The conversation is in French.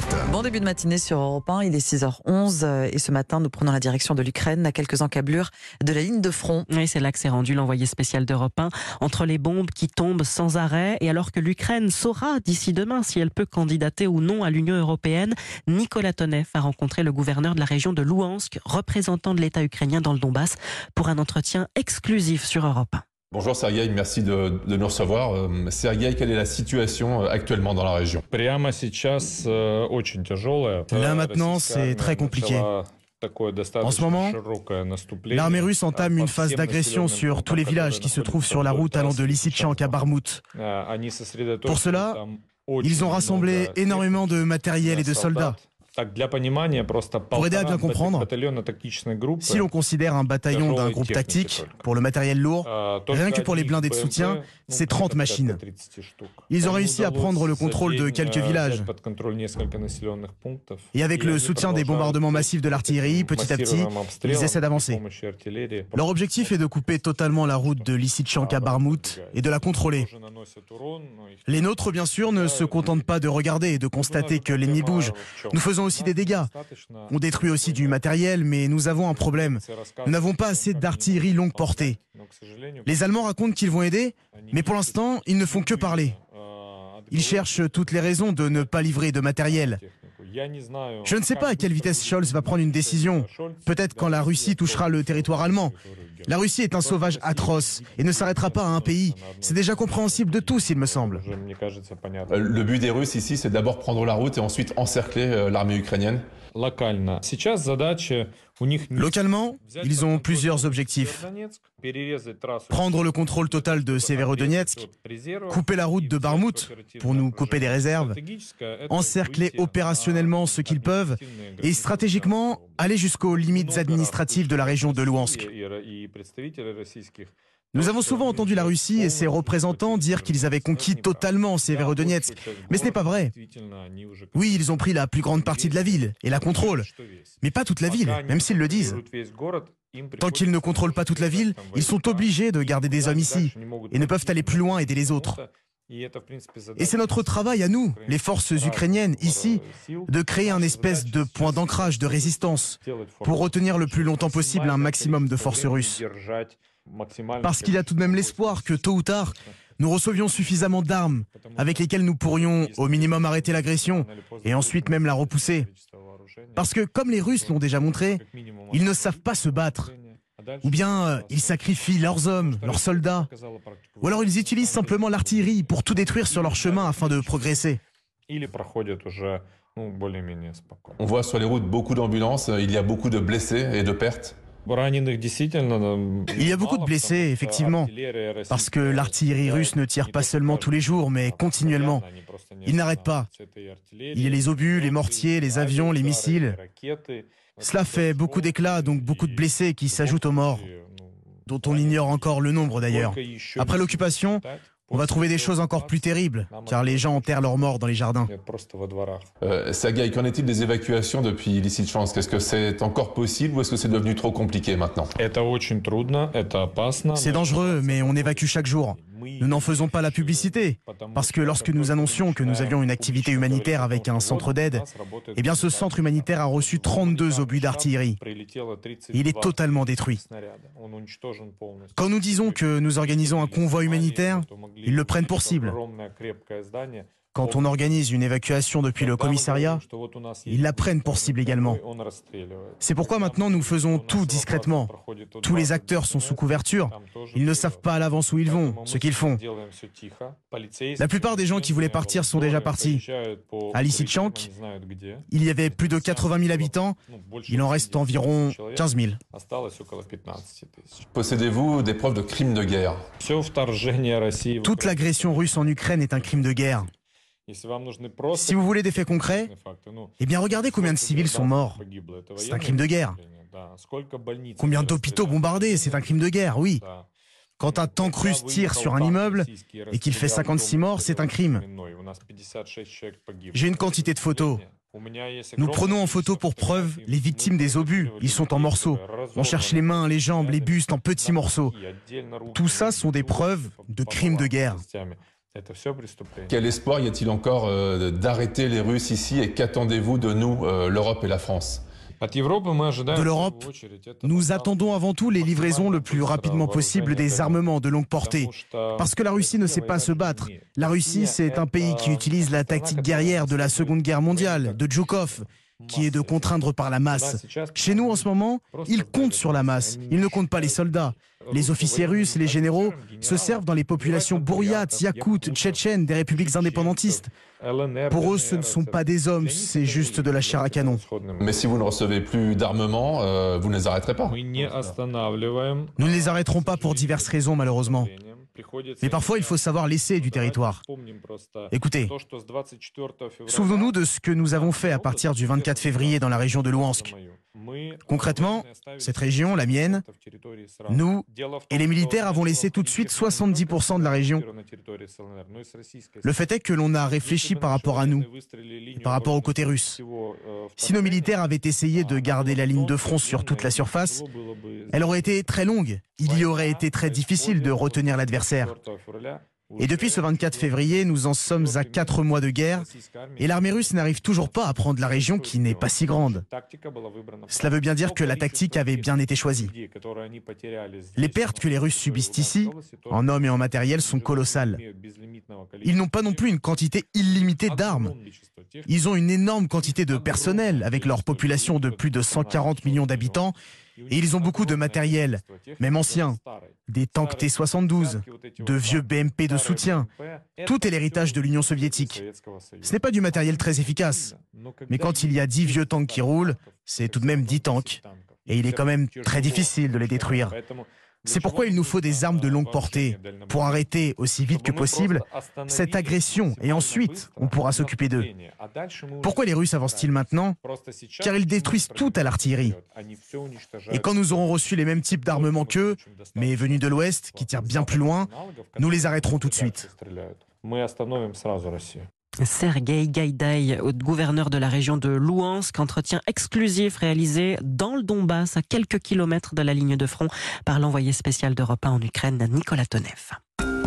matin. Bon début de matinée sur Europe 1, il est 6h11 euh, et ce matin nous prenons la direction de l'Ukraine à quelques encablures de la ligne de front. Oui, c'est là que s'est rendu l'envoyé spécial d'Europe 1 entre les bombes qui tombent sans arrêt et alors que l'Ukraine saura d'ici demain si elle peut candidater ou non à l'Union européenne, Nicolas Tonev a rencontré le gouverneur de la région de Louhansk, représentant de l'État ukrainien dans le Donbass, pour un entretien exclusif sur Europe 1. Bonjour Sergueï, merci de, de, nous recevoir. Euh, Sergueï, quelle est la situation euh, actuellement dans la région? Là maintenant, c'est très compliqué. En ce moment, l'armée russe entame une phase d'agression sur tous les villages qui se trouvent sur la route allant de Lysychansk à Barmout. Pour cela, ils ont rassemblé énormément de matériel et de soldats. Pour aider à bien comprendre, si l'on considère un bataillon d'un groupe tactique, pour le matériel lourd, rien que pour les blindés de soutien, c'est 30 machines. Ils ont réussi à prendre le contrôle de quelques villages. Et avec le soutien des bombardements massifs de l'artillerie, petit à petit, ils essaient d'avancer. Leur objectif est de couper totalement la route de Lysychansk à Barmout et de la contrôler. Les nôtres, bien sûr, ne se contentent pas de regarder et de constater que l'ennemi bouge. Nous faisons des dégâts. On détruit aussi du matériel, mais nous avons un problème. Nous n'avons pas assez d'artillerie longue portée. Les Allemands racontent qu'ils vont aider, mais pour l'instant, ils ne font que parler. Ils cherchent toutes les raisons de ne pas livrer de matériel. Je ne sais pas à quelle vitesse Scholz va prendre une décision. Peut-être quand la Russie touchera le territoire allemand. La Russie est un sauvage atroce et ne s'arrêtera pas à un pays. C'est déjà compréhensible de tous, il me semble. Le but des Russes ici, c'est d'abord prendre la route et ensuite encercler l'armée ukrainienne. Localement, ils ont plusieurs objectifs. Prendre le contrôle total de Severodonetsk, couper la route de Barmout pour nous couper des réserves, encercler opérationnellement ce qu'ils peuvent et stratégiquement aller jusqu'aux limites administratives de la région de Louhansk. Nous avons souvent entendu la Russie et ses représentants dire qu'ils avaient conquis totalement Severodonetsk, mais ce n'est pas vrai. Oui, ils ont pris la plus grande partie de la ville et la contrôlent, mais pas toute la ville, même s'ils le disent. Tant qu'ils ne contrôlent pas toute la ville, ils sont obligés de garder des hommes ici et ne peuvent aller plus loin aider les autres. Et c'est notre travail à nous, les forces ukrainiennes, ici, de créer un espèce de point d'ancrage, de résistance, pour retenir le plus longtemps possible un maximum de forces russes. Parce qu'il y a tout de même l'espoir que tôt ou tard, nous recevions suffisamment d'armes avec lesquelles nous pourrions au minimum arrêter l'agression et ensuite même la repousser. Parce que comme les Russes l'ont déjà montré, ils ne savent pas se battre. Ou bien euh, ils sacrifient leurs hommes, leurs soldats. Ou alors ils utilisent simplement l'artillerie pour tout détruire sur leur chemin afin de progresser. On voit sur les routes beaucoup d'ambulances, il y a beaucoup de blessés et de pertes. Il y a beaucoup de blessés, effectivement, parce que l'artillerie russe ne tire pas seulement tous les jours, mais continuellement. Il n'arrête pas. Il y a les obus, les mortiers, les avions, les missiles. Cela fait beaucoup d'éclats, donc beaucoup de blessés qui s'ajoutent aux morts, dont on ignore encore le nombre d'ailleurs. Après l'occupation, on va trouver des choses encore plus terribles, car les gens enterrent leurs morts dans les jardins. Euh, Sagaï, qu'en est-il des évacuations depuis Lysychansk Est-ce que c'est encore possible ou est-ce que c'est devenu trop compliqué maintenant? C'est dangereux, mais on évacue chaque jour. Nous n'en faisons pas la publicité, parce que lorsque nous annoncions que nous avions une activité humanitaire avec un centre d'aide, eh bien ce centre humanitaire a reçu 32 obus d'artillerie. Il est totalement détruit. Quand nous disons que nous organisons un convoi humanitaire, ils le prennent pour cible. Quand on organise une évacuation depuis le commissariat, ils la prennent pour cible également. C'est pourquoi maintenant nous faisons tout discrètement. Tous les acteurs sont sous couverture. Ils ne savent pas à l'avance où ils vont, ce qu'ils font. La plupart des gens qui voulaient partir sont déjà partis. À Lysychansk, il y avait plus de 80 000 habitants. Il en reste environ 15 000. Possédez-vous des preuves de crimes de guerre? Toute l'agression russe en Ukraine est un crime de guerre. Si vous voulez des faits concrets, eh bien regardez combien de civils sont morts. C'est un crime de guerre. Combien d'hôpitaux bombardés, c'est un crime de guerre, oui. Quand un tank russe tire sur un immeuble et qu'il fait 56 morts, c'est un crime. J'ai une quantité de photos. Nous prenons en photo pour preuve les victimes des obus. Ils sont en morceaux. On cherche les mains, les jambes, les bustes en petits morceaux. Tout ça sont des preuves de crimes de guerre. Quel espoir y a-t-il encore euh, d'arrêter les Russes ici et qu'attendez-vous de nous, euh, l'Europe et la France? De l'Europe, nous attendons avant tout les livraisons le plus rapidement possible des armements de longue portée. Parce que la Russie ne sait pas se battre. La Russie, c'est un pays qui utilise la tactique guerrière de la Seconde Guerre mondiale, de Djoukov, qui est de contraindre par la masse. Chez nous, en ce moment, ils comptent sur la masse. Ils ne comptent pas les soldats. Les officiers russes les généraux se servent dans les populations bouriates, yakoutes, tchétchènes, des républiques indépendantistes. Pour eux, ce ne sont pas des hommes, c'est juste de la chair à canon. Mais si vous ne recevez plus d'armement, euh, vous ne les arrêterez pas Nous ne les arrêterons pas pour diverses raisons, malheureusement. Mais parfois, il faut savoir laisser du territoire. Écoutez, souvenons-nous de ce que nous avons fait à partir du 24 février dans la région de Louhansk. Concrètement, cette région, la mienne, nous et les militaires avons laissé tout de suite 70% de la région. Le fait est que l'on a réfléchi par rapport à nous, par rapport au côté russe. Si nos militaires avaient essayé de garder la ligne de front sur toute la surface, elle aurait été très longue. Il y aurait été très difficile de retenir l'adversaire. Et depuis ce 24 février, nous en sommes à quatre mois de guerre et l'armée russe n'arrive toujours pas à prendre la région qui n'est pas si grande. Cela veut bien dire que la tactique avait bien été choisie. Les pertes que les Russes subissent ici, en hommes et en matériel, sont colossales. Ils n'ont pas non plus une quantité illimitée d'armes. Ils ont une énorme quantité de personnel avec leur population de plus de 140 millions d'habitants et ils ont beaucoup de matériel, même ancien, des tanks T-72, de vieux BMP de soutien. Tout est l'héritage de l'Union soviétique. Ce n'est pas du matériel très efficace, mais quand il y a 10 vieux tanks qui roulent, c'est tout de même 10 tanks. Et il est quand même très difficile de les détruire. C'est pourquoi il nous faut des armes de longue portée pour arrêter aussi vite que possible cette agression et ensuite on pourra s'occuper d'eux. Pourquoi les Russes avancent-ils maintenant Car ils détruisent tout à l'artillerie. Et quand nous aurons reçu les mêmes types d'armements qu'eux, mais venus de l'Ouest, qui tirent bien plus loin, nous les arrêterons tout de suite. Sergei Gaïdaï, gouverneur de la région de Louhansk, entretien exclusif réalisé dans le Donbass, à quelques kilomètres de la ligne de front, par l'envoyé spécial d'Europe 1 en Ukraine, Nicolas Tonev.